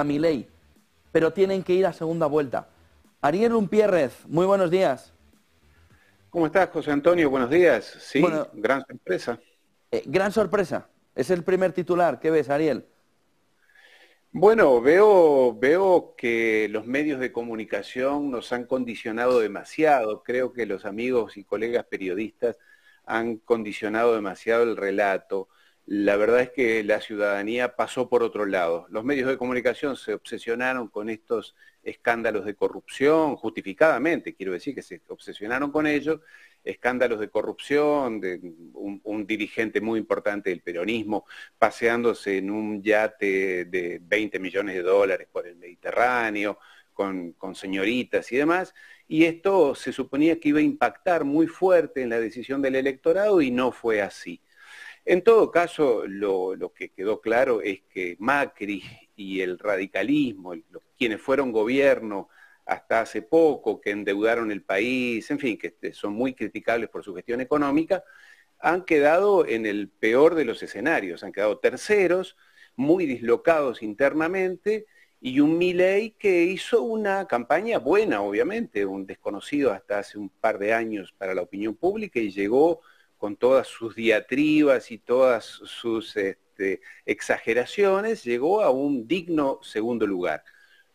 A mi ley, pero tienen que ir a segunda vuelta. Ariel Umpierrez, muy buenos días. ¿Cómo estás, José Antonio? Buenos días. Sí, Bueno. gran sorpresa. Eh, gran sorpresa. Es el primer titular. ¿Qué ves, Ariel? Bueno, veo, veo que los medios de comunicación nos han condicionado demasiado. Creo que los amigos y colegas periodistas han condicionado demasiado el relato. La verdad es que la ciudadanía pasó por otro lado. Los medios de comunicación se obsesionaron con estos escándalos de corrupción, justificadamente, quiero decir que se obsesionaron con ellos, escándalos de corrupción, de un, dirigente muy importante del peronismo paseándose en un yate de 20 millones de dólares por el Mediterráneo, con señoritas y demás, y esto se suponía que iba a impactar muy fuerte en la decisión del electorado y no fue así. En todo caso, lo, que quedó claro es que Macri y el radicalismo, los- quienes fueron gobierno hasta hace poco, que endeudaron el país, en fin, que este, son muy criticables por su gestión económica, han quedado en el peor de los escenarios, han quedado terceros, muy dislocados internamente, y un Milei que hizo una campaña buena, obviamente, un desconocido hasta hace un par de años para la opinión pública y llegó con todas sus diatribas y todas sus este, exageraciones, llegó a un digno segundo lugar.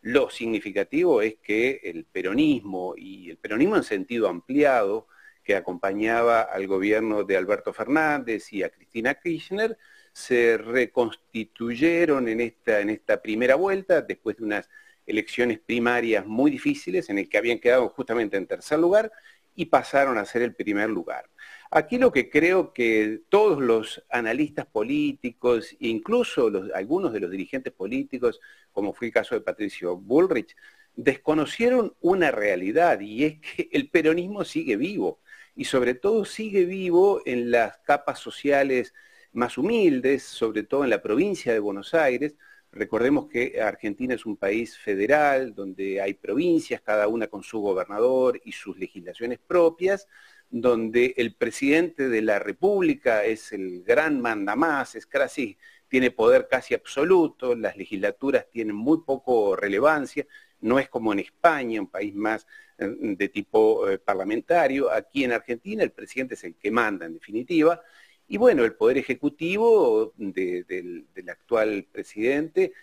Lo significativo es que el peronismo, y el peronismo en sentido ampliado, que acompañaba al gobierno de Alberto Fernández y a Cristina Kirchner, se reconstituyeron en esta, en esta primera vuelta, después de unas elecciones primarias muy difíciles, en el que habían quedado justamente en tercer lugar, y pasaron a ser el primer lugar. Aquí lo que creo que todos los analistas políticos, incluso algunos de los dirigentes políticos, como fue el caso de Patricio Bullrich, desconocieron una realidad y es que el peronismo sigue vivo y sobre todo sigue vivo en las capas sociales más humildes, sobre todo en la provincia de Buenos Aires. Recordemos que Argentina es un país federal donde hay provincias, cada una con su gobernador y sus legislaciones propias, donde el presidente de la República es el gran mandamás, es casi, tiene poder casi absoluto, las legislaturas tienen muy poco relevancia, no es como en España, un país más eh, de tipo eh, parlamentario, aquí en Argentina el presidente es el que manda en definitiva, y bueno, el poder ejecutivo de- del, del actual presidente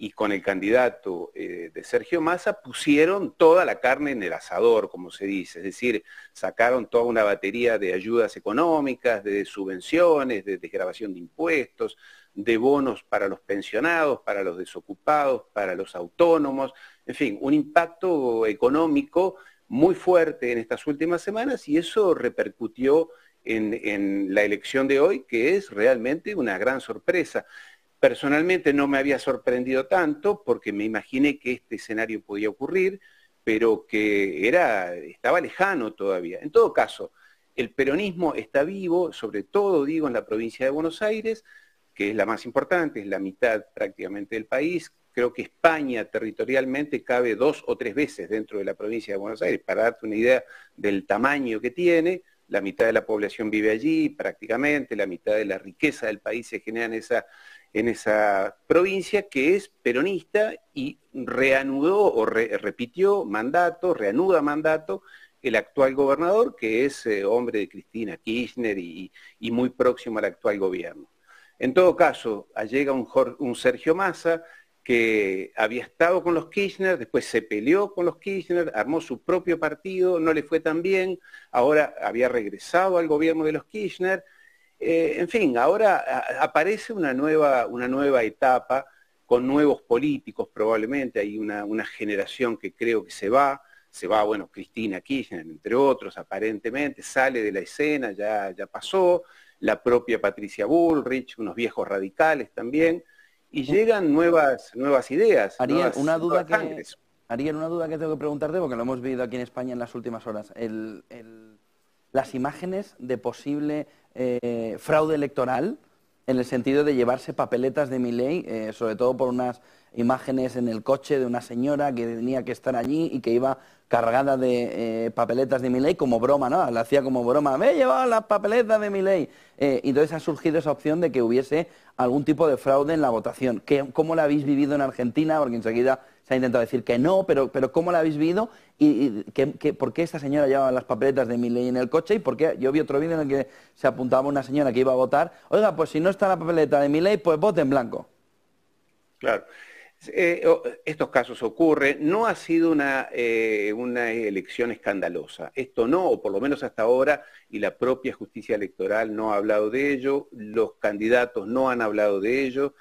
y con el candidato eh, de Sergio Massa pusieron toda la carne en el asador, como se dice, es decir, sacaron toda una batería de ayudas económicas, de subvenciones, de desgrabación de impuestos, de bonos para los pensionados, para los desocupados, para los autónomos, en fin, un impacto económico muy fuerte en estas últimas semanas y eso repercutió en, en la elección de hoy, que es realmente una gran sorpresa. Personalmente no me había sorprendido tanto porque me imaginé que este escenario podía ocurrir, pero que era, estaba lejano todavía. En todo caso, el peronismo está vivo, sobre todo digo en la provincia de Buenos Aires, que es la más importante, es la mitad prácticamente del país. Creo que España territorialmente cabe dos o tres veces dentro de la provincia de Buenos Aires, para darte una idea del tamaño que tiene. La mitad de la población vive allí prácticamente, la mitad de la riqueza del país se genera en esa, en esa provincia que es peronista y reanudó o re- repitió mandato, reanuda mandato el actual gobernador, que es eh, hombre de Cristina Kirchner y, muy próximo al actual gobierno. En todo caso, llega un, un Sergio Massa que había estado con los Kirchner, después se peleó con los Kirchner, armó su propio partido, no le fue tan bien, ahora había regresado al gobierno de los Kirchner. Eh, en fin, ahora aparece una nueva, una nueva etapa con nuevos políticos probablemente, hay una, una generación que creo que se va, se va, bueno, Cristina Kirchner, entre otros, aparentemente, sale de la escena, ya, ya pasó, la propia Patricia Bullrich, unos viejos radicales también, y llegan nuevas, nuevas ideas. Ariel, una duda que... Ariel, una duda que tengo que preguntarte, porque lo hemos vivido aquí en España en las últimas horas. las imágenes de posible eh, fraude electoral, en el sentido de llevarse papeletas de mi ley, eh, sobre todo por unas imágenes en el coche de una señora que tenía que estar allí y que iba cargada de eh, papeletas de mi ley como broma, ¿no? La hacía como broma, me he llevado las papeletas de mi ley. Eh, y entonces ha surgido esa opción de que hubiese algún tipo de fraude en la votación. ¿Cómo la habéis vivido en Argentina? Porque enseguida se ha intentado decir que no, pero, pero ¿cómo la habéis vivido? ¿Y, por qué esta señora llevaba las papeletas de mi ley en el coche? ¿Y por qué? Yo vi otro vídeo en el que se apuntaba una señora que iba a votar, oiga, pues si no está la papeleta de mi ley, pues vote en blanco. Claro. Eh, estos casos ocurren, no ha sido una, eh, una, elección escandalosa, esto no, o por lo menos hasta ahora, y la propia justicia electoral no ha hablado de ello, los candidatos no han hablado de ello,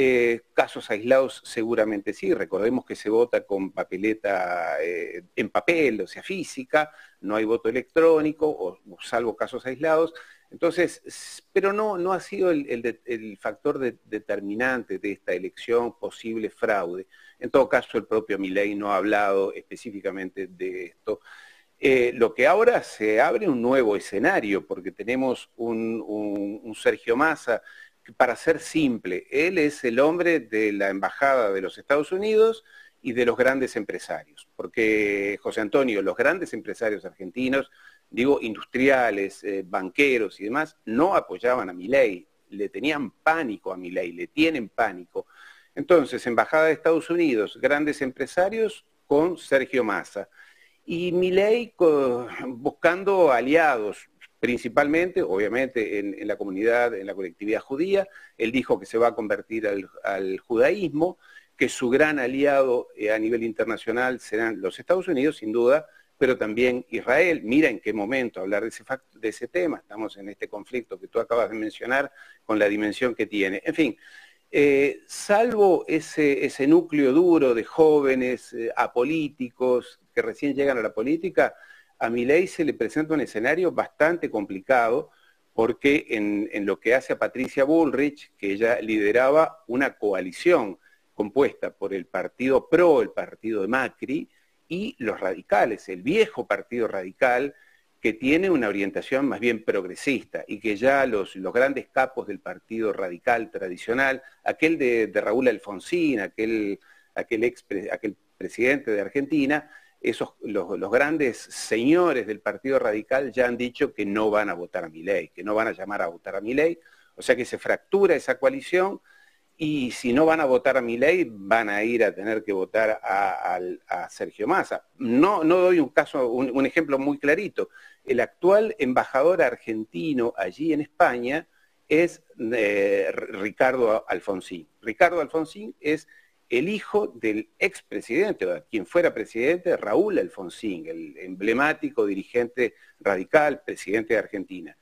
eh, casos aislados seguramente sí, recordemos que se vota con papeleta en papel, o sea, física, no hay voto electrónico, o salvo casos aislados, entonces, pero no, no ha sido el, factor determinante de esta elección posible fraude. En todo caso, el propio Milei no ha hablado específicamente de esto. Eh, lo que ahora se abre un nuevo escenario, porque tenemos un, Sergio Massa, para ser simple, él es el hombre de la Embajada de los Estados Unidos y de los grandes empresarios, porque José Antonio, los grandes empresarios argentinos digo, industriales, eh, banqueros y demás, no apoyaban a mi ley, le tenían pánico a mi ley, le tienen pánico. Entonces, Embajada de Estados Unidos, grandes empresarios con Sergio Massa. Y mi ley buscando aliados, principalmente, obviamente, en, la comunidad, en la colectividad judía. Él dijo que se va a convertir al, judaísmo, que su gran aliado eh, a nivel internacional serán los Estados Unidos, sin duda, pero también Israel. Mira en qué momento hablar de ese, de ese tema. Estamos en este conflicto que tú acabas de mencionar con la dimensión que tiene. En fin, eh, salvo ese, núcleo duro de jóvenes eh, apolíticos que recién llegan a la política, a mi ley se le presenta un escenario bastante complicado porque en, lo que hace a Patricia Bullrich, que ella lideraba una coalición compuesta por el partido PRO, el partido de Macri, y los radicales, el viejo partido radical que tiene una orientación más bien progresista y que ya los, grandes capos del partido radical tradicional, aquel de, Raúl Alfonsín, aquel, aquel, aquel presidente de Argentina, los, grandes señores del Partido Radical ya han dicho que no van a votar a mi ley, que no van a llamar a votar a mi ley, o sea que se fractura esa coalición y si no van a votar a mi ley, van a ir a tener que votar a, Sergio Massa. No, no doy un caso, un, ejemplo muy clarito. El actual embajador argentino allí en España es eh, Ricardo Alfonsín. Ricardo Alfonsín es el hijo del expresidente, quien fuera presidente, Raúl Alfonsín, el emblemático dirigente radical, presidente de Argentina.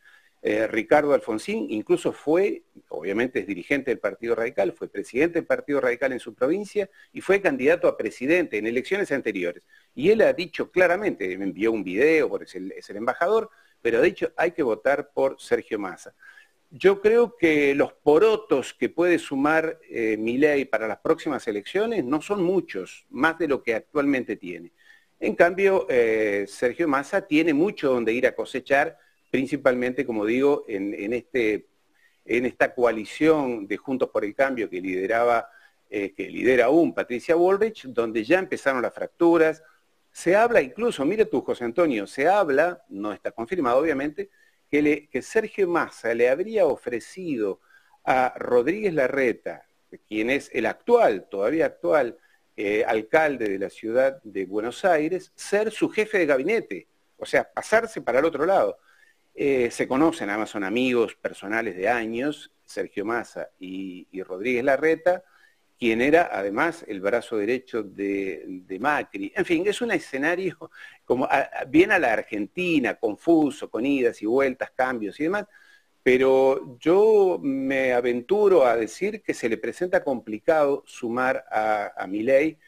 Eh, Ricardo Alfonsín incluso fue, obviamente es dirigente del Partido Radical, fue presidente del Partido Radical en su provincia y fue candidato a presidente en elecciones anteriores. Y él ha dicho claramente, me envió un video, porque es el, embajador, pero ha dicho hay que votar por Sergio Massa. Yo creo que los porotos que puede sumar eh, mi para las próximas elecciones no son muchos, más de lo que actualmente tiene. En cambio, eh, Sergio Massa tiene mucho donde ir a cosechar principalmente, como digo, en, este, en esta coalición de Juntos por el Cambio que lideraba, eh, que lidera aún Patricia Bullrich, donde ya empezaron las fracturas. Se habla incluso, mire tú, José Antonio, se habla, no está confirmado obviamente, que, Sergio Massa le habría ofrecido a Rodríguez Larreta, quien es el actual, todavía actual, eh, alcalde de la ciudad de Buenos Aires, ser su jefe de gabinete, o sea, pasarse para el otro lado. Eh, se conocen, además son amigos personales de años, Sergio Massa y, Rodríguez Larreta, quien era además el brazo derecho de, Macri. En fin, es un escenario como bien a la Argentina, confuso, con idas y vueltas, cambios y demás, pero yo me aventuro a decir que se le presenta complicado sumar a, a Milei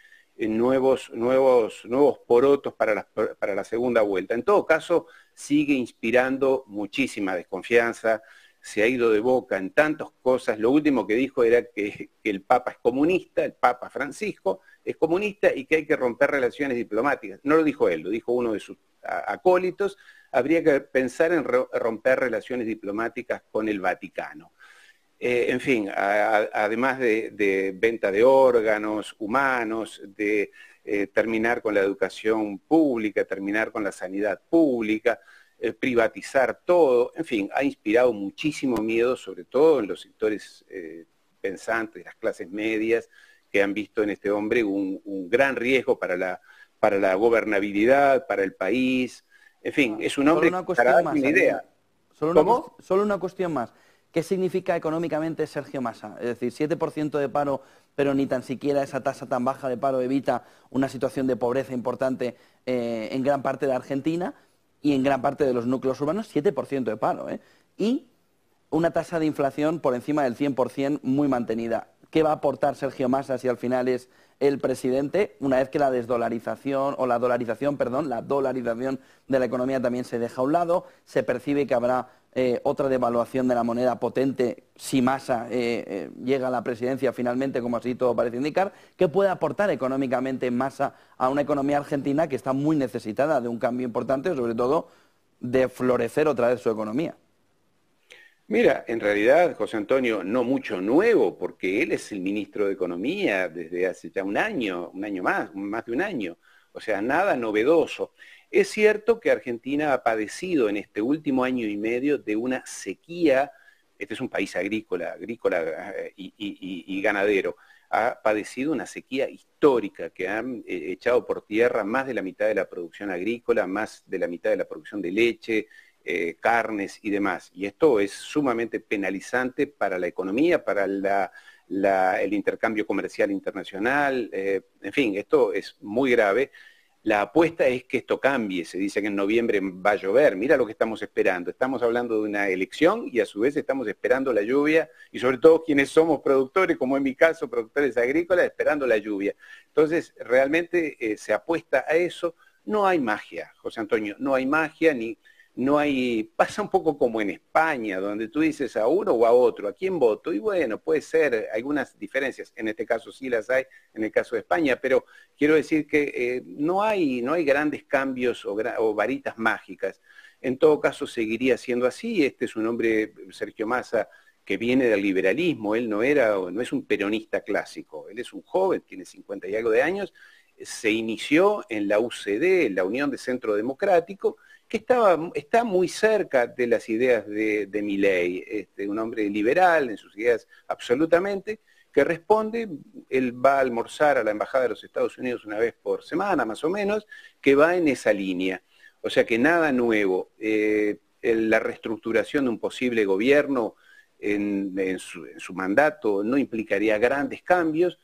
nuevos, nuevos, nuevos porotos para la segunda vuelta. En todo caso, sigue inspirando muchísima desconfianza. Se ha ido de boca en tantas cosas. Lo último que dijo era que, el Papa es comunista, el Papa Francisco es comunista y que hay que romper relaciones diplomáticas. No lo dijo él, lo dijo uno de sus acólitos. Habría que pensar en romper relaciones diplomáticas con el Vaticano. Eh, en fin, además de, venta de órganos humanos, de eh, terminar con la educación pública, terminar con la sanidad pública, eh, privatizar todo, en fin, ha inspirado muchísimo miedo, sobre todo en los sectores eh, pensantes, las clases medias, que han visto en este hombre un, gran riesgo para la, para la gobernabilidad, para el país. En fin, es un hombre solo una más, idea. Solo una, solo una cuestión más. ¿Qué significa económicamente Sergio Massa? Es decir, 7% de paro, pero ni tan siquiera esa tasa tan baja de paro evita una situación de pobreza importante eh, en gran parte de Argentina y en gran parte de los núcleos urbanos 7% de paro. ¿eh? Y una tasa de inflación por encima del 100% muy mantenida. ¿Qué va a aportar Sergio Massa si al final es el presidente, una vez que la desdolarización, o la dolarización, perdón, la dolarización de la economía también se deja a un lado, se percibe que habrá eh, otra devaluación de la moneda potente si Massa eh, eh, llega a la presidencia finalmente, como así todo parece indicar, ¿qué puede aportar económicamente Massa a una economía argentina que está muy necesitada de un cambio importante, sobre todo de florecer otra vez su economía? Mira, en realidad, José Antonio, no mucho nuevo, porque él es el ministro de Economía desde hace ya un año, un año más, más de un año. O sea, nada novedoso. Es cierto que Argentina ha padecido en este último año y medio de una sequía, este es un país agrícola, agrícola eh, y, ganadero, ha padecido una sequía histórica que ha eh, echado por tierra más de la mitad de la producción agrícola, más de la mitad de la producción de leche, eh, carnes y demás. Y esto es sumamente penalizante para la economía, para el intercambio comercial internacional, en fin, esto es muy grave. La apuesta es que esto cambie. Se dice que en noviembre va a llover. Mira lo que estamos esperando. Estamos hablando de una elección y a su vez estamos esperando la lluvia y sobre todo quienes somos productores, como en mi caso, productores agrícolas, esperando la lluvia. Entonces, realmente eh, se apuesta a eso. No hay magia, José Antonio, no hay magia ni no hay, pasa un poco como en España, donde tú dices a uno o a otro, ¿a quién voto? Y bueno, puede ser algunas diferencias, en este caso sí las hay, en el caso de España, pero quiero decir que eh, no, hay, no hay grandes cambios o, varitas mágicas. En todo caso seguiría siendo así, este es un hombre, Sergio Massa, que viene del liberalismo, él no era, no es un peronista clásico, él es un joven, tiene 50 y algo de años, se inició en la UCD, la Unión de Centro Democrático, que estaba, está muy cerca de las ideas de, de Milley, este, un hombre liberal en sus ideas absolutamente, que responde, él va a almorzar a la Embajada de los Estados Unidos una vez por semana, más o menos, que va en esa línea. O sea que nada nuevo. Eh, la reestructuración de un posible gobierno en, su, en su mandato no implicaría grandes cambios,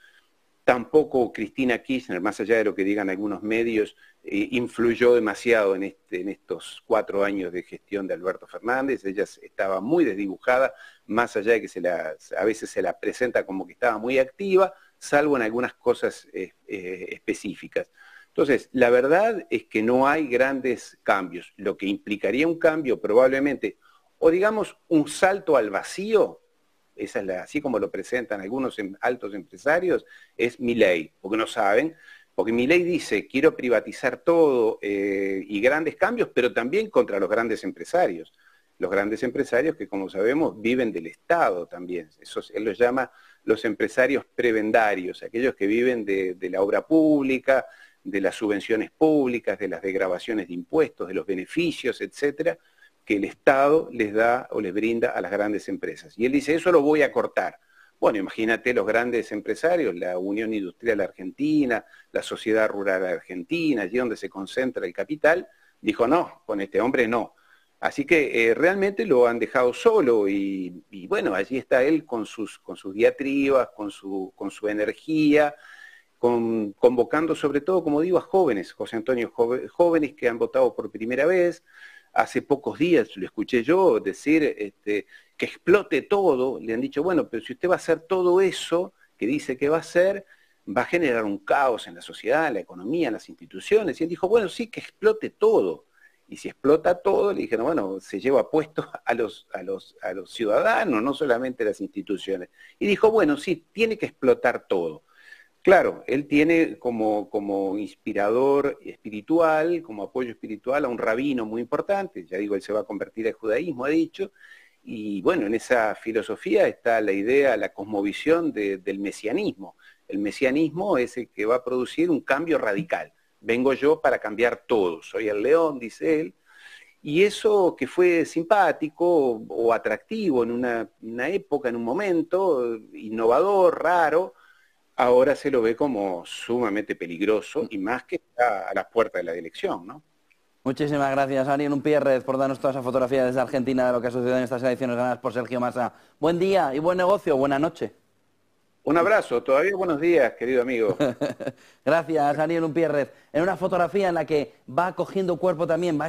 Tampoco Cristina Kirchner, más allá de lo que digan algunos medios, eh, influyó demasiado este, en, estos cuatro años de gestión de Alberto Fernández. Ella estaba muy desdibujada, más allá de que a veces se la presenta como que estaba muy activa, salvo en algunas cosas eh, eh, específicas. Entonces, la verdad es que no hay grandes cambios. Lo que implicaría un cambio probablemente, o digamos un salto al vacío, esa es así como lo presentan algunos em, altos empresarios, es mi ley, porque no saben, porque mi ley dice, quiero privatizar todo eh, y grandes cambios, pero también contra los grandes empresarios. Los grandes empresarios que, como sabemos, viven del Estado también. Eso, él los llama los empresarios prebendarios, aquellos que viven de, de la obra pública, de las subvenciones públicas, de las degravaciones de impuestos, de los beneficios, etcétera, que el Estado les da o les brinda a las grandes empresas. Y él dice, eso lo voy a cortar. Bueno, imagínate los grandes empresarios, la Unión Industrial Argentina, la Sociedad Rural Argentina, allí donde se concentra el capital, dijo, no, con este hombre no. Así que eh, realmente lo han dejado solo y, bueno, allí está él con sus, con sus diatribas, con su, con su energía, convocando sobre todo, como digo, a jóvenes, José Antonio, jóvenes que han votado por primera vez, hace pocos días lo escuché yo decir este, que explote todo, le han dicho, bueno, pero si usted va a hacer todo eso que dice que va a hacer, va a generar un caos en la sociedad, en la economía, en las instituciones. Y él dijo, bueno, sí, que explote todo. Y si explota todo, le dijeron, bueno, se lleva puesto a los, a los, a ciudadanos, no solamente las instituciones. Y dijo, bueno, sí, tiene que explotar todo. Claro, él tiene como, como inspirador espiritual, como apoyo espiritual a un rabino muy importante, ya digo, él se va a convertir al judaísmo, ha dicho, y bueno, en esa filosofía está la idea, la cosmovisión del mesianismo. El mesianismo es el que va a producir un cambio radical. Vengo yo para cambiar todo, soy el león, dice él, y eso que fue simpático o, atractivo en una, una época, en un momento, innovador, raro, ahora se lo ve como sumamente peligroso y más que está a las puertas de la elección, ¿no? Muchísimas gracias, Ariel Pierrez, por darnos toda esa fotografía desde Argentina de lo que ha sucedido en estas elecciones ganadas por Sergio Massa. Buen día y buen negocio, buena noche. Un abrazo, todavía buenos días, querido amigo. gracias, Ariel Pierrez. En una fotografía en la que va cogiendo cuerpo también. Va...